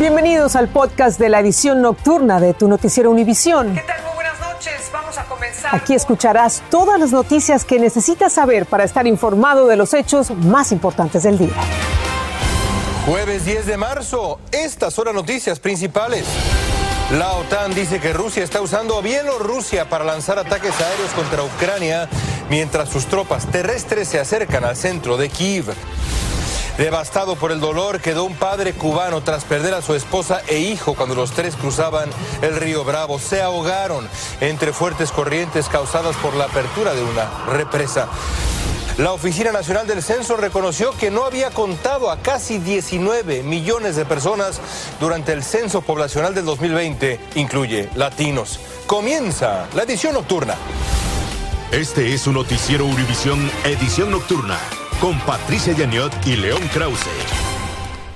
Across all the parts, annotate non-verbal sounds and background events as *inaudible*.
Bienvenidos al podcast de la edición nocturna de tu noticiero Univisión. ¿Qué tal? Muy buenas noches. Vamos a comenzar. Aquí escucharás todas las noticias que necesitas saber para estar informado de los hechos más importantes del día. Jueves 10 de marzo, estas son las noticias principales. La OTAN dice que Rusia está usando a Bielorrusia para lanzar ataques aéreos contra Ucrania mientras sus tropas terrestres se acercan al centro de Kiev. Devastado por el dolor, quedó un padre cubano tras perder a su esposa e hijo cuando los tres cruzaban el río Bravo. Se ahogaron entre fuertes corrientes causadas por la apertura de una represa. La Oficina Nacional del Censo reconoció que no había contado a casi 19 millones de personas durante el censo poblacional del 2020, incluye latinos. Comienza la edición nocturna. Este es un noticiero Univisión Edición Nocturna con Patricia Yaniot y León Krause.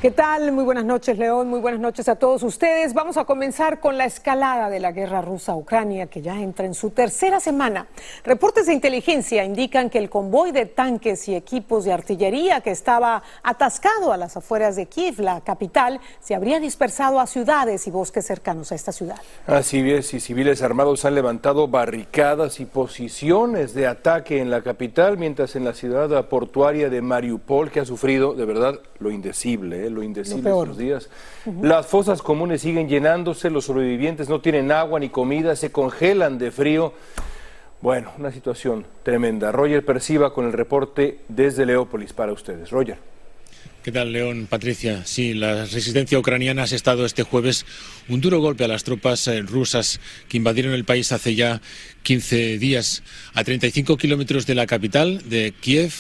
¿Qué tal? Muy buenas noches, León. Muy buenas noches a todos ustedes. Vamos a comenzar con la escalada de la guerra rusa-Ucrania, que ya entra en su tercera semana. Reportes de inteligencia indican que el convoy de tanques y equipos de artillería que estaba atascado a las afueras de Kiev, la capital, se habría dispersado a ciudades y bosques cercanos a esta ciudad. Así es, y civiles armados han levantado barricadas y posiciones de ataque en la capital, mientras en la ciudad portuaria de Mariupol, que ha sufrido de verdad lo indecible, ¿eh? Lo indecible estos días. Las fosas comunes siguen llenándose, los sobrevivientes no tienen agua ni comida, se congelan de frío. Bueno, una situación tremenda. Roger Perciba con el reporte desde Leópolis para ustedes. Roger. ¿Qué tal, León? Patricia. Sí, la resistencia ucraniana ha estado este jueves un duro golpe a las tropas eh, rusas que invadieron el país hace ya 15 días. A 35 kilómetros de la capital, de Kiev,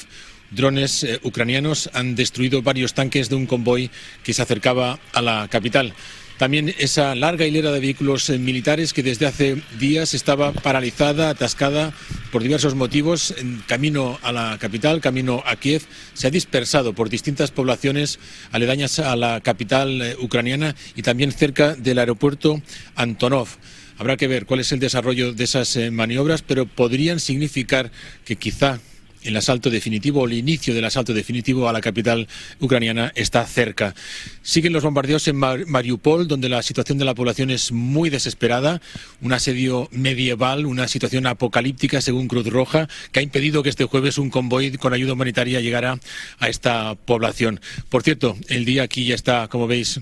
drones eh, ucranianos han destruido varios tanques de un convoy que se acercaba a la capital. También esa larga hilera de vehículos eh, militares que desde hace días estaba paralizada, atascada por diversos motivos, en camino a la capital, camino a Kiev, se ha dispersado por distintas poblaciones aledañas a la capital eh, ucraniana y también cerca del aeropuerto Antonov. Habrá que ver cuál es el desarrollo de esas maniobras, pero podrían significar que quizá el asalto definitivo o el inicio del asalto definitivo a la capital ucraniana está cerca. Siguen los bombardeos en Mariupol, donde la situación de la población es muy desesperada, un asedio medieval, una situación apocalíptica según Cruz Roja, que ha impedido que este jueves un convoy con ayuda humanitaria llegara a esta población. Por cierto, el día aquí ya está, como veis,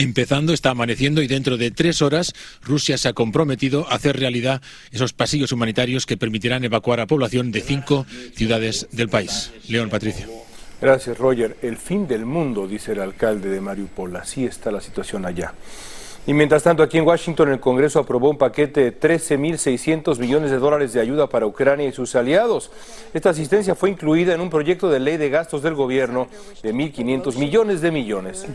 empezando, está amaneciendo y dentro de tres horas Rusia se ha comprometido a hacer realidad esos pasillos humanitarios que permitirán evacuar a población de cinco ciudades del país. León, Patricia. Gracias, Roger. El fin del mundo, dice el alcalde de Mariupol. Así está la situación allá. Y mientras tanto, aquí en Washington, el Congreso aprobó un paquete de 13.600 millones de dólares de ayuda para Ucrania y sus aliados. Esta asistencia fue incluida en un proyecto de ley de gastos del gobierno de 1.500 millones de millones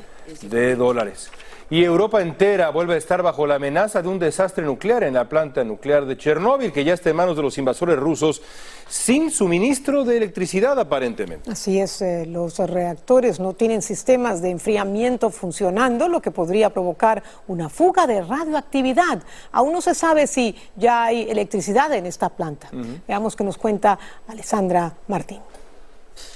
de dólares. Y Europa entera vuelve a estar bajo la amenaza de un desastre nuclear en la planta nuclear de Chernóbil, que ya está en manos de los invasores rusos, sin suministro de electricidad aparentemente. Así es, eh, los reactores no tienen sistemas de enfriamiento funcionando, lo que podría provocar una fuga de radioactividad. Aún no se sabe si ya hay electricidad en esta planta. Veamos qué nos cuenta Alessandra Martín.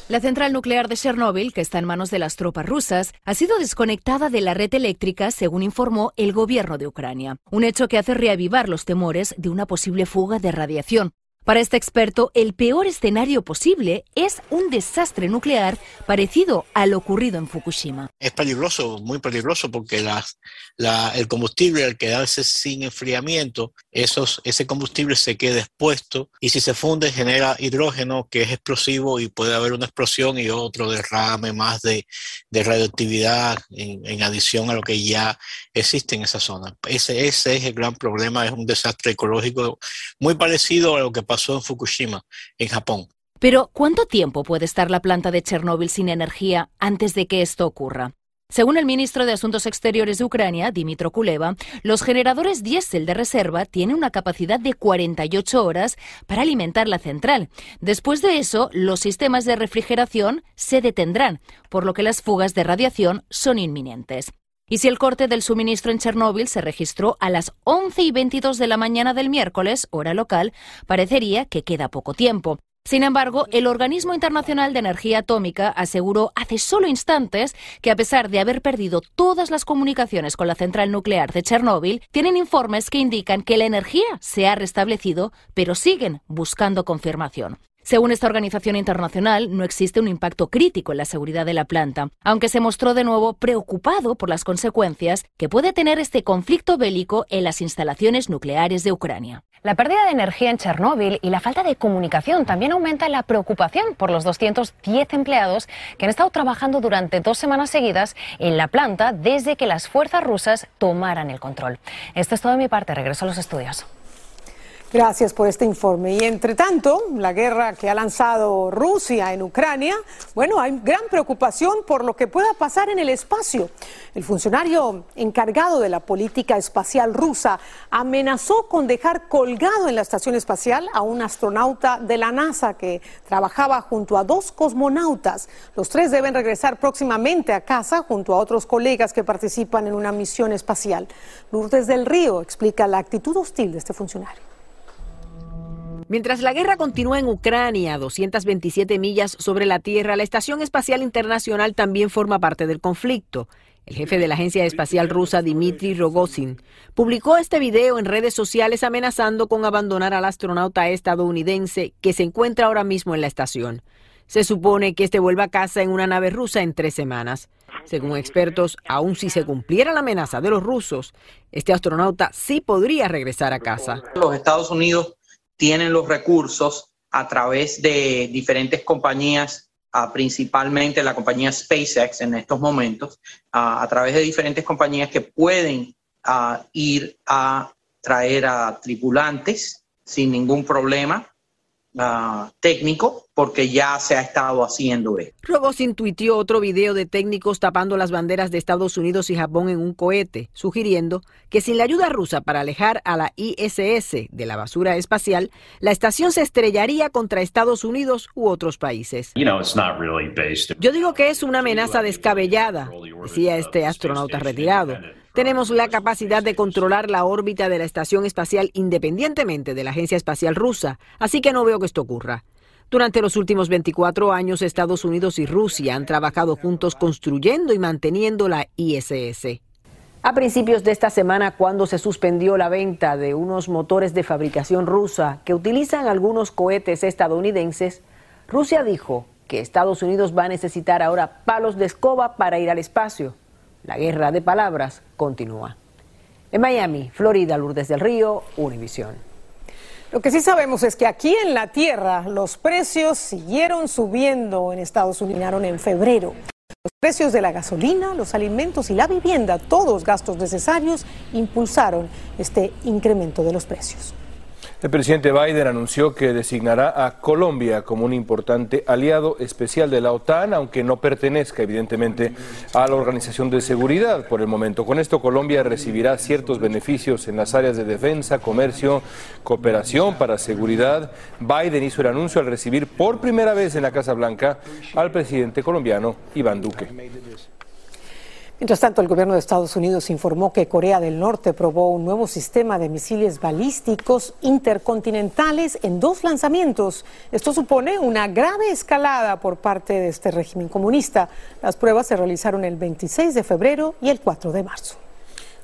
La central nuclear de Chernóbil, que está en manos de las tropas rusas, ha sido desconectada de la red eléctrica, según informó el gobierno de Ucrania. Un hecho que hace reavivar los temores de una posible fuga de radiación. Para este experto, el peor escenario posible es un desastre nuclear parecido al ocurrido en Fukushima. Es peligroso, muy peligroso, porque el combustible al quedarse sin enfriamiento, esos, ese combustible se queda expuesto y si se funde genera hidrógeno que es explosivo y puede haber una explosión y otro derrame más de, radioactividad en, adición a lo que ya existe en esa zona. Ese, ese es el gran problema, es un desastre ecológico muy parecido a lo que pasó en Fukushima, en Japón. Pero, ¿cuánto tiempo puede estar la planta de Chernóbil sin energía antes de que esto ocurra? Según el ministro de Asuntos Exteriores de Ucrania, Dimitro Kuleva, los generadores diésel de reserva tienen una capacidad de 48 horas para alimentar la central. Después de eso, los sistemas de refrigeración se detendrán, por lo que las fugas de radiación son inminentes. Y si el corte del suministro en Chernóbil se registró a las 11 y 22 de la mañana del miércoles, hora local, parecería que queda poco tiempo. Sin embargo, el Organismo Internacional de Energía Atómica aseguró hace solo instantes que a pesar de haber perdido todas las comunicaciones con la central nuclear de Chernóbil, tienen informes que indican que la energía se ha restablecido, pero siguen buscando confirmación. Según esta organización internacional, no existe un impacto crítico en la seguridad de la planta, aunque se mostró de nuevo preocupado por las consecuencias que puede tener este conflicto bélico en las instalaciones nucleares de Ucrania. La pérdida de energía en Chernóbil y la falta de comunicación también aumenta la preocupación por los 210 empleados que han estado trabajando durante dos semanas seguidas en la planta desde que las fuerzas rusas tomaran el control. Esto es todo de mi parte. Regreso a los estudios. Gracias por este informe. Y entre tanto, la guerra que ha lanzado Rusia en Ucrania, bueno, hay gran preocupación por lo que pueda pasar en el espacio. El funcionario encargado de la política espacial rusa amenazó con dejar colgado en la estación espacial a un astronauta de la NASA que trabajaba junto a dos cosmonautas. Los tres deben regresar próximamente a casa junto a otros colegas que participan en una misión espacial. Lourdes del Río explica la actitud hostil de este funcionario. Mientras la guerra continúa en Ucrania, a 227 millas sobre la Tierra, la Estación Espacial Internacional también forma parte del conflicto. El jefe de la agencia espacial rusa, Dmitry Rogozin, publicó este video en redes sociales amenazando con abandonar al astronauta estadounidense que se encuentra ahora mismo en la estación. Se supone que este vuelva a casa en una nave rusa en tres semanas. Según expertos, aun si se cumpliera la amenaza de los rusos, este astronauta sí podría regresar a casa. Los Estados Unidos tienen los recursos a través de diferentes compañías, principalmente la compañía SpaceX en estos momentos, a través de diferentes compañías que pueden ir a traer a tripulantes sin ningún problema técnico porque ya se ha estado haciendo esto. Rogosin tuiteó otro video de técnicos tapando las banderas de Estados Unidos y Japón en un cohete, sugiriendo que sin la ayuda rusa para alejar a la ISS de la basura espacial, la estación se estrellaría contra Estados Unidos u otros países. Yo digo que es una amenaza descabellada, decía este astronauta retirado. Tenemos la capacidad de controlar la órbita de la estación espacial independientemente de la Agencia Espacial Rusa, así que no veo que esto ocurra. Durante los últimos 24 años, Estados Unidos y Rusia han trabajado juntos construyendo y manteniendo la ISS. A principios de esta semana, cuando se suspendió la venta de unos motores de fabricación rusa que utilizan algunos cohetes estadounidenses, Rusia dijo que Estados Unidos va a necesitar ahora palos de escoba para ir al espacio. La guerra de palabras continúa. En Miami, Florida, Lourdes del Río, Univisión. Lo que sí sabemos es que aquí en la Tierra los precios siguieron subiendo en Estados Unidos en febrero. Los precios de la gasolina, los alimentos y la vivienda, todos gastos necesarios, impulsaron este incremento de los precios. El presidente Biden anunció que designará a Colombia como un importante aliado especial de la OTAN, aunque no pertenezca evidentemente a la Organización de Seguridad por el momento. Con esto Colombia recibirá ciertos beneficios en las áreas de defensa, comercio, cooperación para seguridad. Biden hizo el anuncio al recibir por primera vez en la Casa Blanca al presidente colombiano Iván Duque. Mientras tanto, el gobierno de Estados Unidos informó que Corea del Norte probó un nuevo sistema de misiles balísticos intercontinentales en dos lanzamientos. Esto supone una grave escalada por parte de este régimen comunista. Las pruebas se realizaron el 26 de febrero y el 4 de marzo.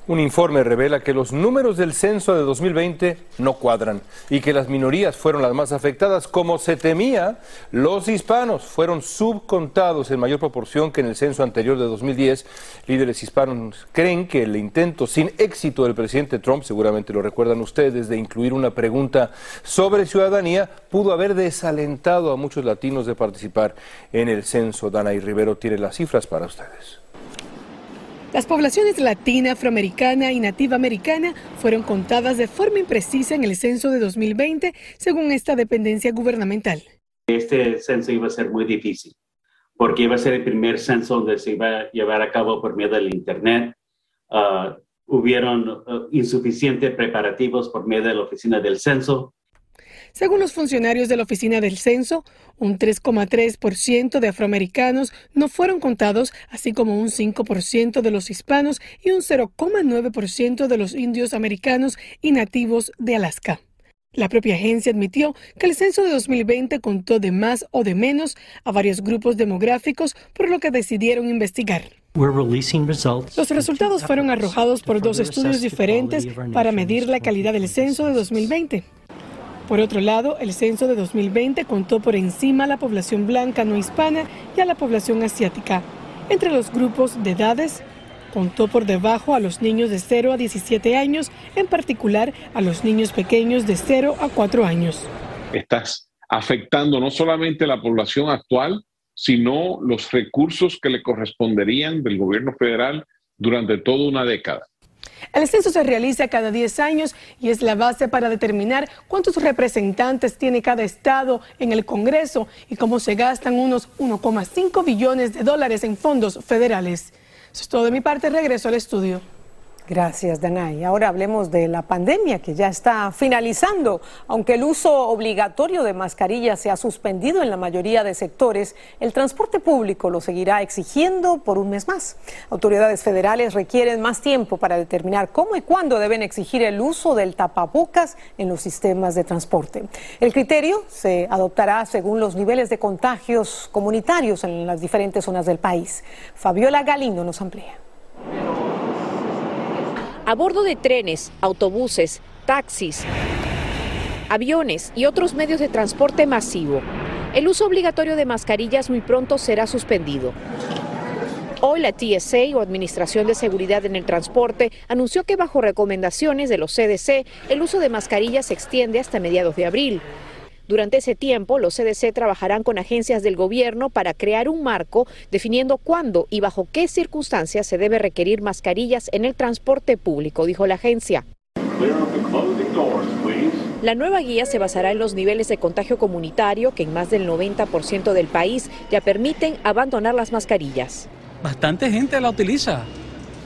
Un informe revela que los números del censo de 2020 no cuadran y que las minorías fueron las más afectadas. Como se temía, los hispanos fueron subcontados en mayor proporción que en el censo anterior de 2010. Líderes hispanos creen que el intento sin éxito del presidente Trump, seguramente lo recuerdan ustedes, de incluir una pregunta sobre ciudadanía, pudo haber desalentado a muchos latinos de participar en el censo. Dana y Rivero tiene las cifras para ustedes. Las poblaciones latina, afroamericana y nativa americana fueron contadas de forma imprecisa en el censo de 2020, según esta dependencia gubernamental. Este censo iba a ser muy difícil, porque iba a ser el primer censo donde se iba a llevar a cabo por medio del Internet. Uh, hubieron uh, insuficientes preparativos por medio de la oficina del censo según los funcionarios de la Oficina del Censo, un 3,3% de afroamericanos no fueron contados, así como un 5% de los hispanos y un 0,9% de los indios americanos y nativos de Alaska. La propia agencia admitió que el censo de 2020 contó de más o de menos a varios grupos demográficos, por lo que decidieron investigar. Los resultados fueron arrojados por dos estudios diferentes para medir la calidad del censo de 2020. Por otro lado, el censo de 2020 contó por encima a la población blanca no hispana y a la población asiática. Entre los grupos de edades, contó por debajo a los niños de 0 a 17 años, en particular a los niños pequeños de 0 a 4 años. Estás afectando no solamente la población actual, sino los recursos que le corresponderían del gobierno federal durante toda una década. El censo se realiza cada 10 años y es la base para determinar cuántos representantes tiene cada estado en el Congreso y cómo se gastan unos 1,5 billones de dólares en fondos federales. Eso es todo de mi parte. Regreso al estudio. Gracias, Danay. Ahora hablemos de la pandemia que ya está finalizando. Aunque el uso obligatorio de mascarillas se ha suspendido en la mayoría de sectores, el transporte público lo seguirá exigiendo por un mes más. Autoridades federales requieren más tiempo para determinar cómo y cuándo deben exigir el uso del tapabocas en los sistemas de transporte. El criterio se adoptará según los niveles de contagios comunitarios en las diferentes zonas del país. Fabiola Galindo nos amplía. A bordo de trenes, autobuses, taxis, aviones y otros medios de transporte masivo, el uso obligatorio de mascarillas muy pronto será suspendido. Hoy la TSA o Administración de Seguridad en el Transporte anunció que bajo recomendaciones de los CDC el uso de mascarillas se extiende hasta mediados de abril. Durante ese tiempo, los CDC trabajarán con agencias del gobierno para crear un marco definiendo cuándo y bajo qué circunstancias se debe requerir mascarillas en el transporte público, dijo la agencia. La nueva guía se basará en los niveles de contagio comunitario que en más del 90% del país ya permiten abandonar las mascarillas. Bastante gente la utiliza.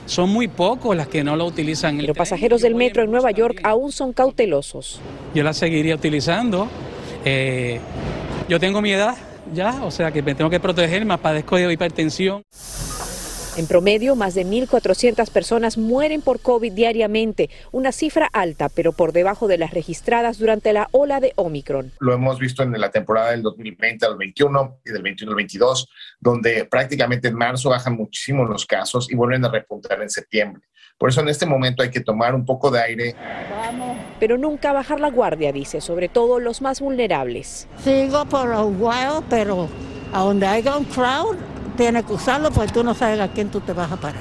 Son muy pocos las que no la utilizan. Los pasajeros del metro en Nueva York aún son cautelosos. Yo la seguiría utilizando eh, yo tengo mi edad ya, o sea que me tengo que proteger, más padezco de hipertensión. En promedio, más de 1.400 personas mueren por COVID diariamente, una cifra alta, pero por debajo de las registradas durante la ola de Omicron. Lo hemos visto en la temporada del 2020 al 21 y del 21 al 22, donde prácticamente en marzo bajan muchísimo los casos y vuelven a repuntar en septiembre. Por eso en este momento hay que tomar un poco de aire. Pero nunca bajar la guardia, dice, sobre todo los más vulnerables. Sigo por un while, pero a donde haya un crowd, tienes que usarlo porque tú no sabes a quién tú te vas a parar.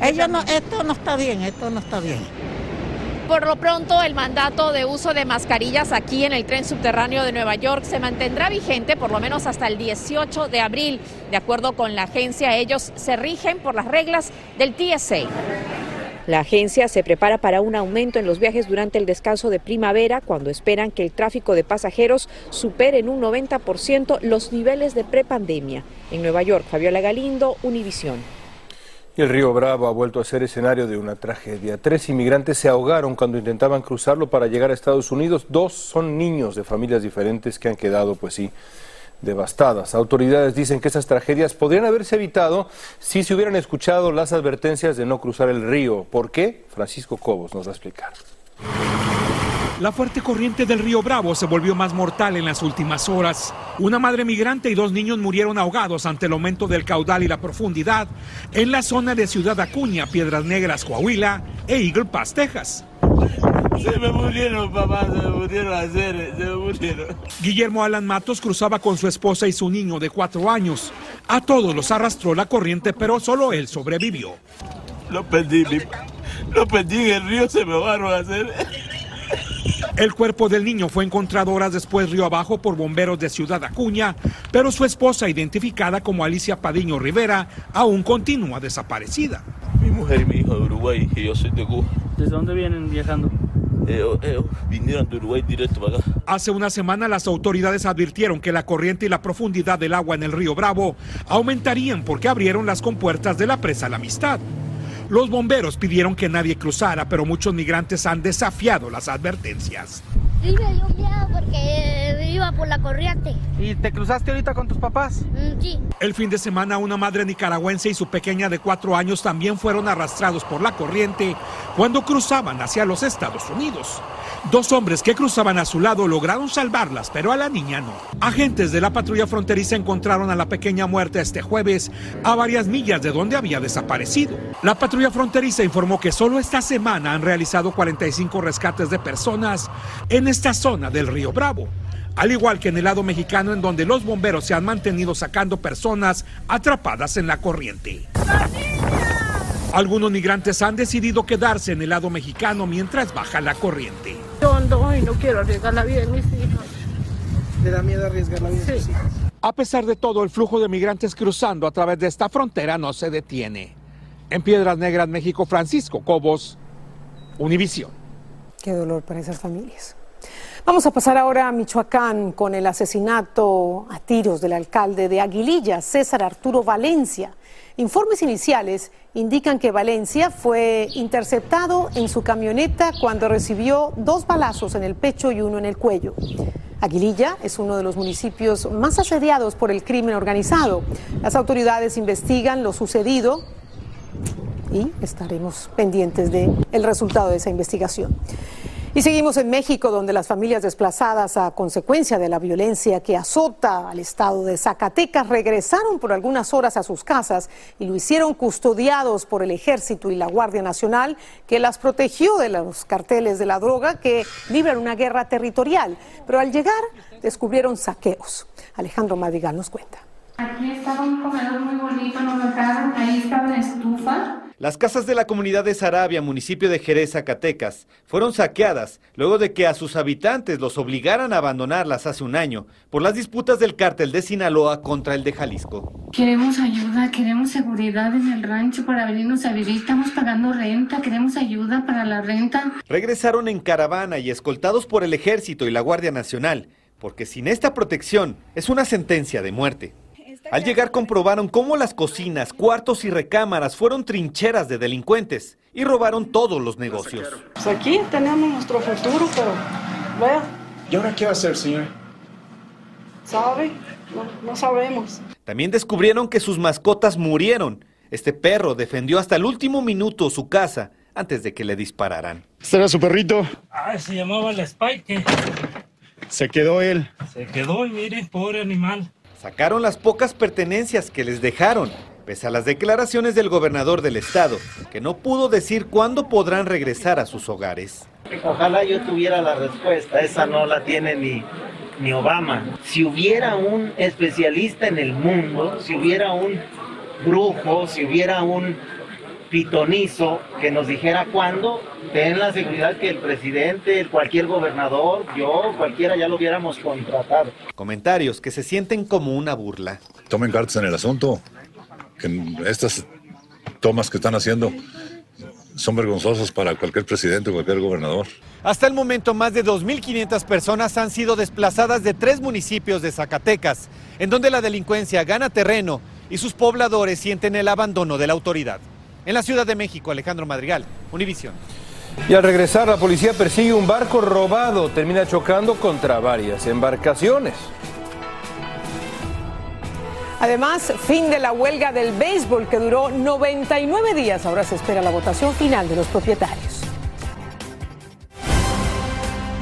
Ellos no, esto no está bien, esto no está bien. Por lo pronto, el mandato de uso de mascarillas aquí en el tren subterráneo de Nueva York se mantendrá vigente por lo menos hasta el 18 de abril. De acuerdo con la agencia, ellos se rigen por las reglas del TSA. La agencia se prepara para un aumento en los viajes durante el descanso de primavera, cuando esperan que el tráfico de pasajeros supere en un 90% los niveles de prepandemia. En Nueva York, Fabiola Galindo, Univisión. El río Bravo ha vuelto a ser escenario de una tragedia. Tres inmigrantes se ahogaron cuando intentaban cruzarlo para llegar a Estados Unidos. Dos son niños de familias diferentes que han quedado, pues sí, devastadas. Autoridades dicen que esas tragedias podrían haberse evitado si se hubieran escuchado las advertencias de no cruzar el río. ¿Por qué? Francisco Cobos nos va a explicar. La fuerte corriente del río Bravo se volvió más mortal en las últimas horas. Una madre migrante y dos niños murieron ahogados ante el aumento del caudal y la profundidad en la zona de Ciudad Acuña, Piedras Negras, Coahuila e Eagle Pass, Texas. Se me murieron, papá, se me murieron a hacer, se me murieron. Guillermo Alan Matos cruzaba con su esposa y su niño de cuatro años. A todos los arrastró la corriente, pero solo él sobrevivió. Lo perdí, lo perdí en el río, se me van a hacer. El cuerpo del niño fue encontrado horas después río abajo por bomberos de Ciudad Acuña, pero su esposa, identificada como Alicia Padiño Rivera, aún continúa desaparecida. Mi mujer y mi hijo de Uruguay y yo soy de Cuba. ¿Desde dónde vienen viajando? Ellos, vinieron de Uruguay directo para acá. Hace una semana las autoridades advirtieron que la corriente y la profundidad del agua en el río Bravo aumentarían porque abrieron las compuertas de la presa La Amistad. Los bomberos pidieron que nadie cruzara, pero muchos migrantes han desafiado las advertencias. Sí, me dio miedo porque iba por la corriente. ¿Y te cruzaste ahorita con tus papás? Mm, sí. El fin de semana una madre nicaragüense y su pequeña de cuatro años también fueron arrastrados por la corriente cuando cruzaban hacia los Estados Unidos. Dos hombres que cruzaban a su lado lograron salvarlas, pero a la niña no. Agentes de la patrulla fronteriza encontraron a la pequeña muerta este jueves a varias millas de donde había desaparecido. La patrulla fronteriza informó que solo esta semana han realizado 45 rescates de personas en esta zona del río Bravo al igual que en el lado mexicano en donde los bomberos se han mantenido sacando personas atrapadas en la corriente. Algunos migrantes han decidido quedarse en el lado mexicano mientras baja la corriente. Yo ando y no quiero arriesgar la vida de mis hijos. ¿Le da miedo arriesgar la vida de sus hijos? A pesar de todo, el flujo de migrantes cruzando a través de esta frontera no se detiene. En Piedras Negras, México, Francisco Cobos, Univisión. Qué dolor para esas familias. Vamos a pasar ahora a Michoacán con el asesinato a tiros del alcalde de Aguililla, César Arturo Valencia. Informes iniciales indican que Valencia fue interceptado en su camioneta cuando recibió dos balazos en el pecho y uno en el cuello. Aguililla es uno de los municipios más asediados por el crimen organizado. Las autoridades investigan lo sucedido y estaremos pendientes del resultado de esa investigación. Y seguimos en México, donde las familias desplazadas a consecuencia de la violencia que azota al estado de Zacatecas regresaron por algunas horas a sus casas y lo hicieron custodiados por el ejército y la Guardia Nacional, que las protegió de los carteles de la droga que libran una guerra territorial. Pero al llegar descubrieron saqueos. Alejandro Madrigal nos cuenta. Aquí estaba un comedor muy bonito, nos dejaron, ahí estaba la estufa. Las casas de la comunidad de Sarabia, municipio de Jerez, Zacatecas, fueron saqueadas luego de que a sus habitantes los obligaran a abandonarlas hace un año por las disputas del cártel de Sinaloa contra el de Jalisco. Queremos ayuda, queremos seguridad en el rancho para venirnos a vivir. Estamos pagando renta, queremos ayuda para la renta. Regresaron en caravana y escoltados por el ejército y la Guardia Nacional, porque sin esta protección es una sentencia de muerte. Al llegar comprobaron cómo las cocinas, cuartos y recámaras fueron trincheras de delincuentes y robaron todos los negocios. Pues aquí tenemos nuestro futuro, pero vea. ¿Y ahora qué va a hacer, señor? ¿Sabe? No, no sabemos. También descubrieron que sus mascotas murieron. Este perro defendió hasta el último minuto su casa antes de que le dispararan. ¿Este era su perrito? Ah, se llamaba el Spike. Se quedó él. Se quedó y mire, pobre animal. Sacaron las pocas pertenencias que les dejaron, pese a las declaraciones del gobernador del estado, que no pudo decir cuándo podrán regresar a sus hogares. Ojalá yo tuviera la respuesta, esa no la tiene ni, ni Obama. Si hubiera un especialista en el mundo, si hubiera un brujo, si hubiera un pitonizo que nos dijera cuándo, ten la seguridad que el presidente, cualquier gobernador, yo, cualquiera ya lo hubiéramos contratado. Comentarios que se sienten como una burla. Tomen cartas en el asunto, que estas tomas que están haciendo son vergonzosas para cualquier presidente o cualquier gobernador. Hasta el momento, más de 2.500 personas han sido desplazadas de tres municipios de Zacatecas, en donde la delincuencia gana terreno y sus pobladores sienten el abandono de la autoridad. En la Ciudad de México, Alejandro Madrigal, Univisión. Y al regresar, la policía persigue un barco robado, termina chocando contra varias embarcaciones. Además, fin de la huelga del béisbol que duró 99 días. Ahora se espera la votación final de los propietarios.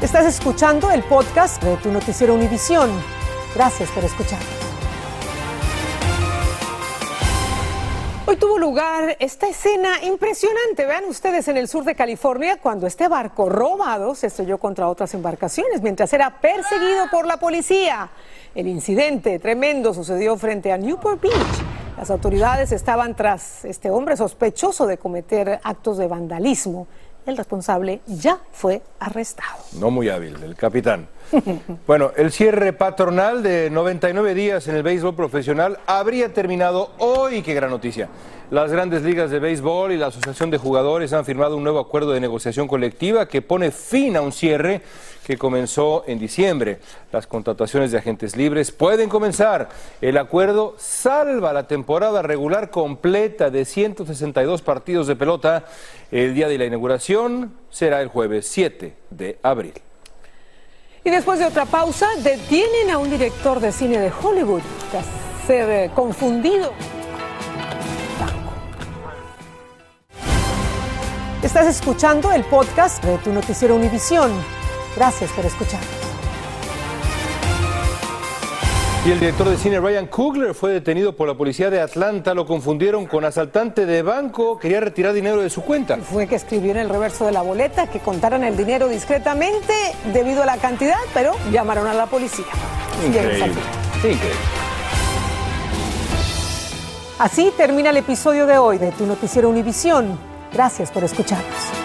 Estás escuchando el podcast de tu noticiero Univisión. Gracias por escucharnos. Hoy tuvo lugar esta escena impresionante. Vean ustedes en el sur de California cuando este barco robado se estrelló contra otras embarcaciones mientras era perseguido por la policía. El incidente tremendo sucedió frente a Newport Beach. Las autoridades estaban tras este hombre sospechoso de cometer actos de vandalismo. El responsable ya fue arrestado. No muy hábil, el capitán. *laughs* Bueno, el cierre patronal de 99 días en el béisbol profesional habría terminado hoy. Qué gran noticia. Las grandes ligas de béisbol y la Asociación de Jugadores han firmado un nuevo acuerdo de negociación colectiva que pone fin a un cierre que comenzó en diciembre. Las contrataciones de agentes libres pueden comenzar. El acuerdo salva la temporada regular completa de 162 partidos de pelota. El día de la inauguración será el jueves 7 de abril. Y después de otra pausa, detienen a un director de cine de Hollywood tras ser eh, confundido. Estás escuchando el podcast de tu noticiero Univisión. Gracias por escucharnos. Y el director de cine Ryan Coogler fue detenido por la policía de Atlanta. Lo confundieron con asaltante de banco. Quería retirar dinero de su cuenta. Fue que escribió en el reverso de la boleta que contaran el dinero discretamente debido a la cantidad, pero llamaron a la policía. Increíble. Increíble. Así termina el episodio de hoy de Tu Noticiero Univisión. Gracias por escucharnos.